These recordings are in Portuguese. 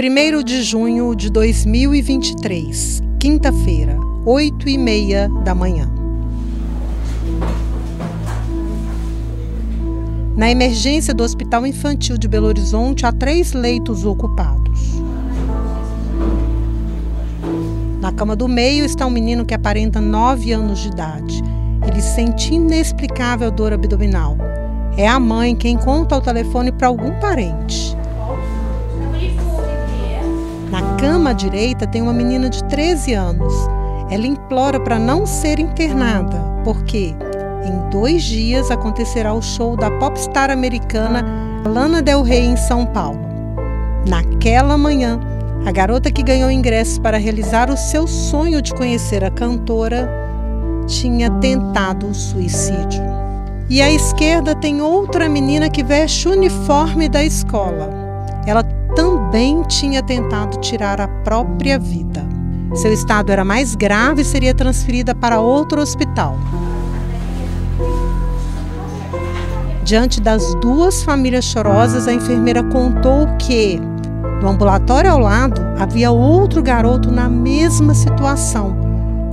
1 de junho de 2023, quinta-feira, 8 e meia da manhã. Na emergência do Hospital Infantil de Belo Horizonte, há três leitos ocupados. Na cama do meio está um menino que aparenta 9 anos de idade. Ele sente inexplicável dor abdominal. É a mãe quem conta ao telefone para algum parente. Cama à direita tem uma menina de 13 anos. Ela implora para não ser internada, porque em dois dias acontecerá o show da popstar americana Lana Del Rey em São Paulo. Naquela manhã, a garota que ganhou ingressos para realizar o seu sonho de conhecer a cantora tinha tentado o suicídio. E à esquerda tem outra menina que veste o uniforme da escola. Ela também tinha tentado tirar a própria vida. Seu estado era mais grave e seria transferida para outro hospital. Diante das duas famílias chorosas, a enfermeira contou que, no ambulatório ao lado, havia outro garoto na mesma situação,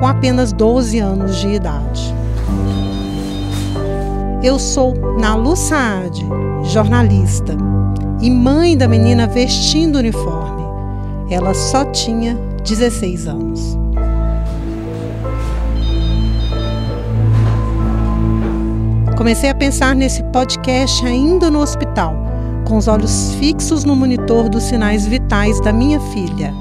com apenas 12 anos de idade. Eu sou Nalu Saad, jornalista e mãe da menina vestindo uniforme. Ela só tinha 16 anos. Comecei a pensar nesse podcast ainda no hospital, com os olhos fixos no monitor dos sinais vitais da minha filha.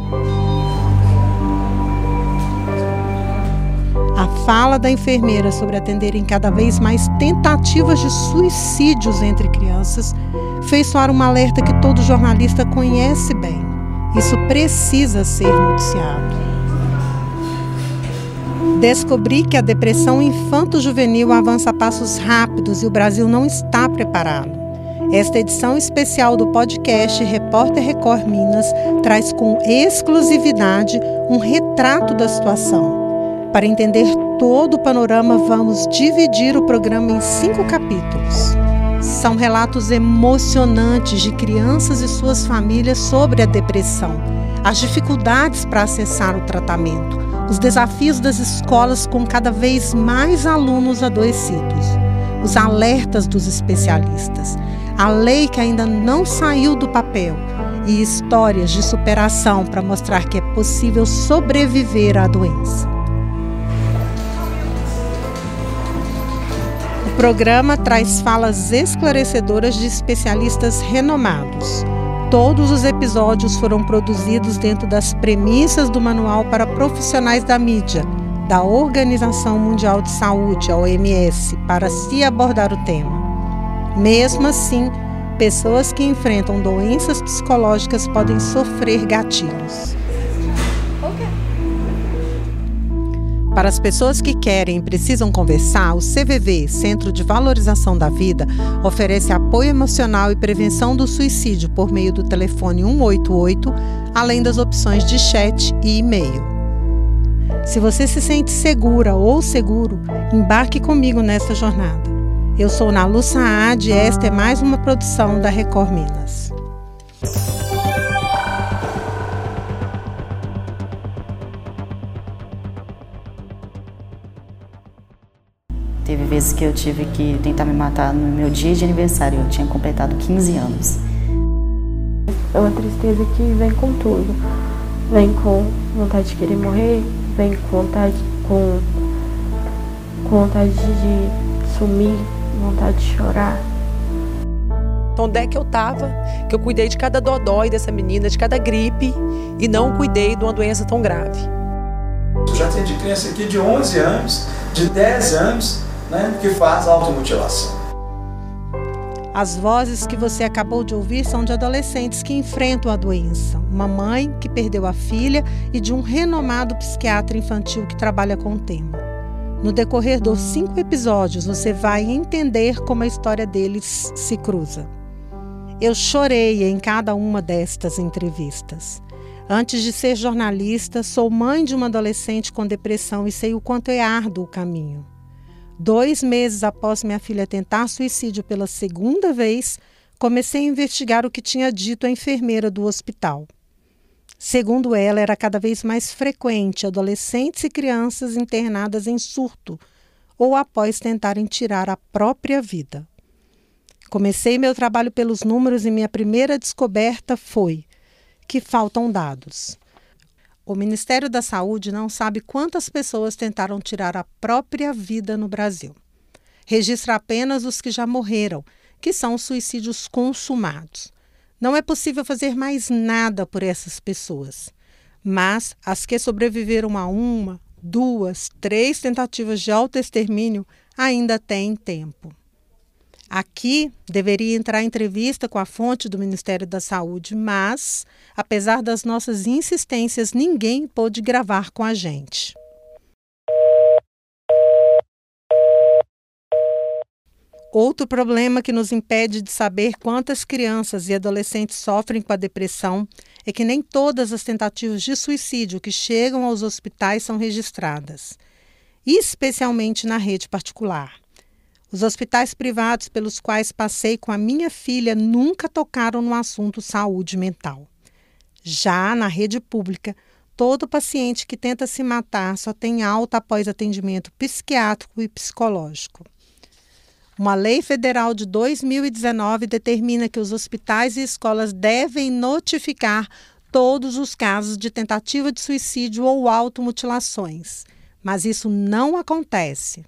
Fala da enfermeira sobre atenderem cada vez mais tentativas de suicídios entre crianças fez soar um alerta que todo jornalista conhece bem. Isso precisa ser noticiado. Descobri que a depressão infanto-juvenil avança a passos rápidos e o Brasil não está preparado. Esta edição especial do podcast Repórter Record Minas traz com exclusividade um retrato da situação. Para entender todo o panorama, vamos dividir o programa em cinco capítulos. São relatos emocionantes de crianças e suas famílias sobre a depressão, as dificuldades para acessar o tratamento, os desafios das escolas com cada vez mais alunos adoecidos, os alertas dos especialistas, a lei que ainda não saiu do papel e histórias de superação para mostrar que é possível sobreviver à doença. O programa traz falas esclarecedoras de especialistas renomados. Todos os episódios foram produzidos dentro das premissas do Manual para Profissionais da Mídia, da Organização Mundial de Saúde, a OMS, para se abordar o tema. Mesmo assim, pessoas que enfrentam doenças psicológicas podem sofrer gatilhos. Para as pessoas que querem e precisam conversar, o CVV, Centro de Valorização da Vida, oferece apoio emocional e prevenção do suicídio por meio do telefone 188, além das opções de chat e e-mail. Se você se sente segura ou seguro, embarque comigo nesta jornada. Eu sou Nalu Saad e esta é mais uma produção da Record Minas. Vezes que eu tive que tentar me matar no meu dia de aniversário, eu tinha completado 15 anos. É uma tristeza que vem com tudo. Vem com vontade de querer morrer, vem com vontade, com, com vontade de sumir, vontade de chorar. Onde é que eu tava? Que eu cuidei de cada dodói dessa menina, de cada gripe, e não cuidei de uma doença tão grave. Eu já atendi criança aqui de 11 anos, de 10 anos, né, que faz automutilação. As vozes que você acabou de ouvir são de adolescentes que enfrentam a doença, uma mãe que perdeu a filha e de um renomado psiquiatra infantil que trabalha com o tema. No decorrer dos cinco episódios, você vai entender como a história deles se cruza. Eu chorei em cada uma destas entrevistas. Antes de ser jornalista, sou mãe de uma adolescente com depressão e sei o quanto é árduo o caminho. Dois meses após minha filha tentar suicídio pela segunda vez, comecei a investigar o que tinha dito a enfermeira do hospital. Segundo ela, era cada vez mais frequente adolescentes e crianças internadas em surto ou após tentarem tirar a própria vida. Comecei meu trabalho pelos números e minha primeira descoberta foi que faltam dados. O Ministério da Saúde não sabe quantas pessoas tentaram tirar a própria vida no Brasil. Registra apenas os que já morreram, que são os suicídios consumados. Não é possível fazer mais nada por essas pessoas, mas as que sobreviveram a uma, duas, três tentativas de autoextermínio ainda têm tempo. Aqui deveria entrar entrevista com a fonte do Ministério da Saúde, mas, apesar das nossas insistências, ninguém pôde gravar com a gente. Outro problema que nos impede de saber quantas crianças e adolescentes sofrem com a depressão é que nem todas as tentativas de suicídio que chegam aos hospitais são registradas, especialmente na rede particular. Os hospitais privados pelos quais passei com a minha filha nunca tocaram no assunto saúde mental. Já na rede pública, todo paciente que tenta se matar só tem alta após atendimento psiquiátrico e psicológico. Uma lei federal de 2019 determina que os hospitais e escolas devem notificar todos os casos de tentativa de suicídio ou automutilações, mas isso não acontece.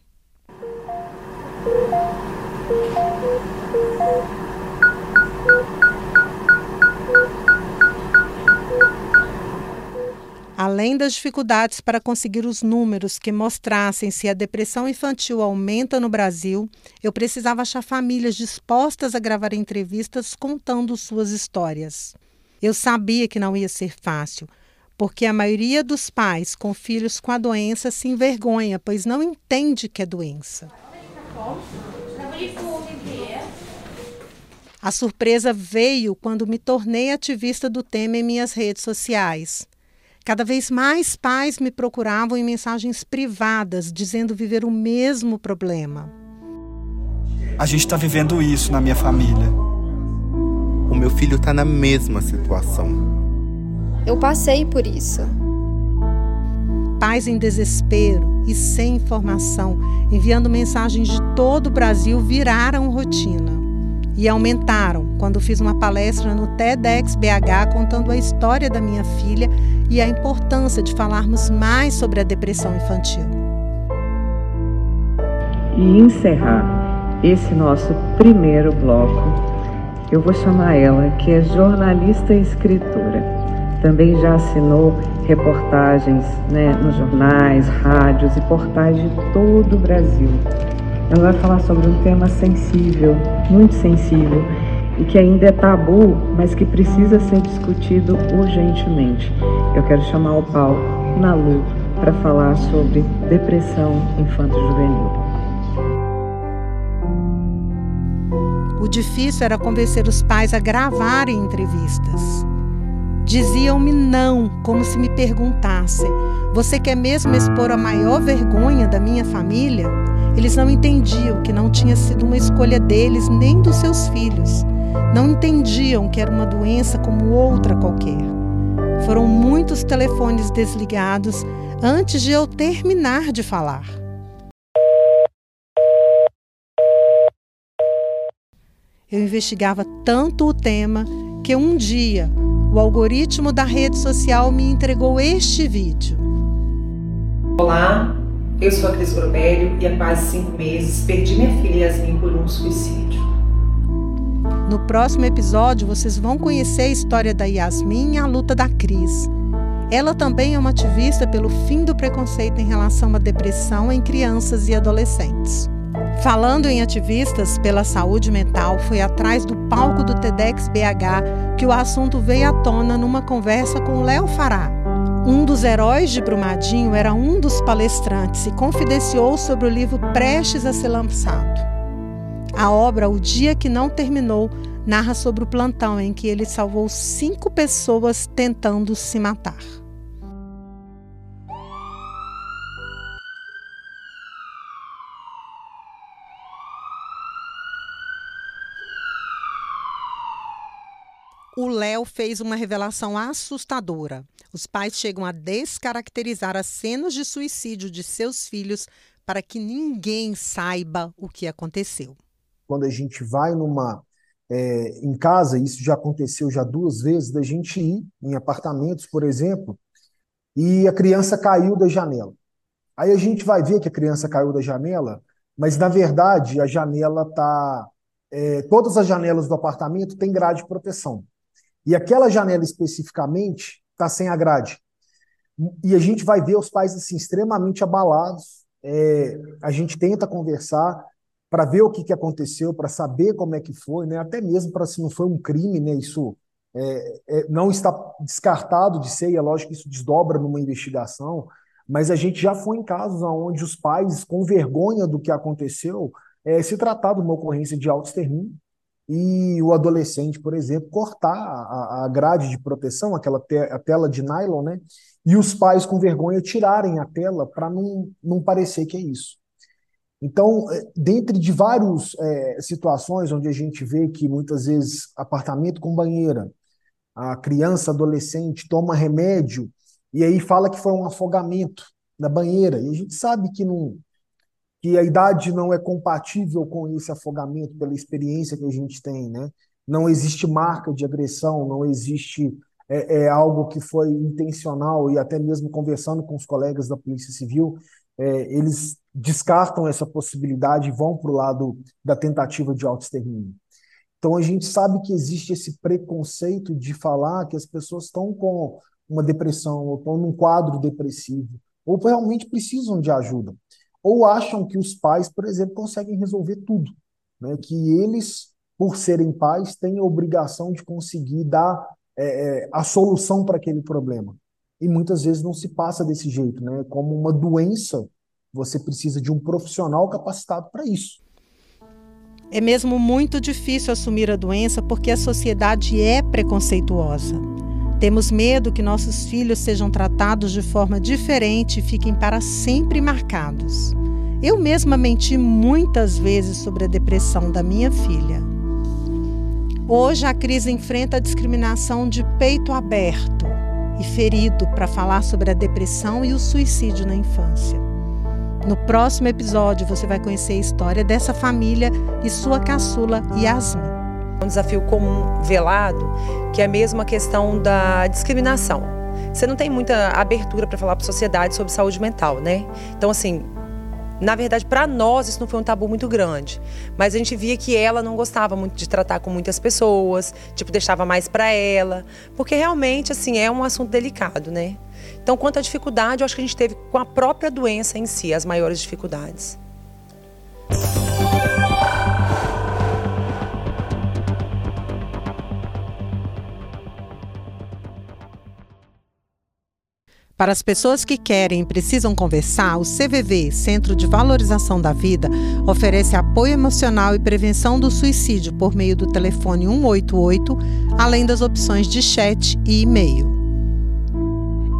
Além das dificuldades para conseguir os números que mostrassem se a depressão infantil aumenta no Brasil, eu precisava achar famílias dispostas a gravar entrevistas contando suas histórias. Eu sabia que não ia ser fácil, porque a maioria dos pais com filhos com a doença se envergonha, pois não entende que é doença. A surpresa veio quando me tornei ativista do tema em minhas redes sociais. Cada vez mais pais me procuravam em mensagens privadas, dizendo viver o mesmo problema. A gente está vivendo isso na minha família. O meu filho está na mesma situação. Eu passei por isso. Pais em desespero e sem informação, enviando mensagens de todo o Brasil, viraram rotina e aumentaram quando fiz uma palestra no TEDx BH contando a história da minha filha e a importância de falarmos mais sobre a depressão infantil. E encerrar esse nosso primeiro bloco, eu vou chamar ela, que é jornalista e escritora. Também já assinou reportagens né, nos jornais, rádios e portais de todo o Brasil. Ela vai falar sobre um tema sensível, muito sensível, e que ainda é tabu, mas que precisa ser discutido urgentemente. Eu quero chamar o Paulo Nalu para falar sobre depressão infanto-juvenil. O difícil era convencer os pais a gravarem entrevistas. Diziam-me não, como se me perguntassem: Você quer mesmo expor a maior vergonha da minha família? Eles não entendiam que não tinha sido uma escolha deles nem dos seus filhos. Não entendiam que era uma doença como outra qualquer. Foram muitos telefones desligados antes de eu terminar de falar. Eu investigava tanto o tema que um dia o algoritmo da rede social me entregou este vídeo. Olá, eu sou a Cris Grobélio e há quase cinco meses perdi minha filha Yasmin por um suicídio. No próximo episódio, vocês vão conhecer a história da Yasmin e a luta da Cris. Ela também é uma ativista pelo fim do preconceito em relação à depressão em crianças e adolescentes. Falando em ativistas pela saúde mental, foi atrás do palco do TEDx BH que o assunto veio à tona numa conversa com Léo Fará, um dos heróis de Brumadinho era um dos palestrantes e confidenciou sobre o livro prestes a ser lançado. A obra O Dia que Não Terminou narra sobre o plantão em que ele salvou cinco pessoas tentando se matar. O Léo fez uma revelação assustadora. Os pais chegam a descaracterizar as cenas de suicídio de seus filhos para que ninguém saiba o que aconteceu. Quando a gente vai numa é, em casa, isso já aconteceu já duas vezes, da gente ir em apartamentos, por exemplo, e a criança caiu da janela. Aí a gente vai ver que a criança caiu da janela, mas na verdade a janela está. É, todas as janelas do apartamento têm grade de proteção. E aquela janela especificamente está sem a grade. E a gente vai ver os pais assim, extremamente abalados. É, a gente tenta conversar para ver o que, que aconteceu, para saber como é que foi, né? até mesmo para se não foi um crime, né? isso é, é, não está descartado de ser, e é lógico que isso desdobra numa investigação, mas a gente já foi em casos onde os pais, com vergonha do que aconteceu, é, se tratar de uma ocorrência de auto-extermínio e o adolescente, por exemplo, cortar a, a grade de proteção, aquela te, a tela de nylon, né? E os pais, com vergonha, tirarem a tela para não, não parecer que é isso. Então, é, dentre de várias é, situações onde a gente vê que muitas vezes apartamento com banheira, a criança, adolescente toma remédio e aí fala que foi um afogamento na banheira. E a gente sabe que, não, que a idade não é compatível com esse afogamento pela experiência que a gente tem, né? Não existe marca de agressão, não existe é, é algo que foi intencional e até mesmo conversando com os colegas da Polícia Civil, é, eles descartam essa possibilidade e vão para o lado da tentativa de auto-extermínio. Então a gente sabe que existe esse preconceito de falar que as pessoas estão com uma depressão, ou estão num quadro depressivo, ou realmente precisam de ajuda. Ou acham que os pais, por exemplo, conseguem resolver tudo. Né? Que eles, por serem pais, têm a obrigação de conseguir dar é, é a solução para aquele problema. E muitas vezes não se passa desse jeito. Né? Como uma doença, você precisa de um profissional capacitado para isso. É mesmo muito difícil assumir a doença porque a sociedade é preconceituosa. Temos medo que nossos filhos sejam tratados de forma diferente e fiquem para sempre marcados. Eu mesma menti muitas vezes sobre a depressão da minha filha. Hoje a Cris enfrenta a discriminação de peito aberto e ferido para falar sobre a depressão e o suicídio na infância. No próximo episódio você vai conhecer a história dessa família e sua caçula Yasmin um desafio comum velado, que é mesmo a questão da discriminação. Você não tem muita abertura para falar para a sociedade sobre saúde mental, né? Então, assim, na verdade, para nós isso não foi um tabu muito grande, mas a gente via que ela não gostava muito de tratar com muitas pessoas, tipo deixava mais para ela, porque realmente assim é um assunto delicado, né? Então, quanto à dificuldade, eu acho que a gente teve com a própria doença em si as maiores dificuldades. Para as pessoas que querem e precisam conversar, o CVV, Centro de Valorização da Vida, oferece apoio emocional e prevenção do suicídio por meio do telefone 188, além das opções de chat e e-mail.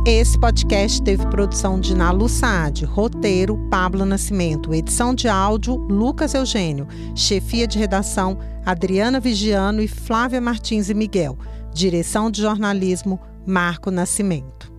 Esse podcast teve produção de Nalu Saad, roteiro Pablo Nascimento, edição de áudio Lucas Eugênio, chefia de redação Adriana Vigiano e Flávia Martins e Miguel, direção de jornalismo Marco Nascimento.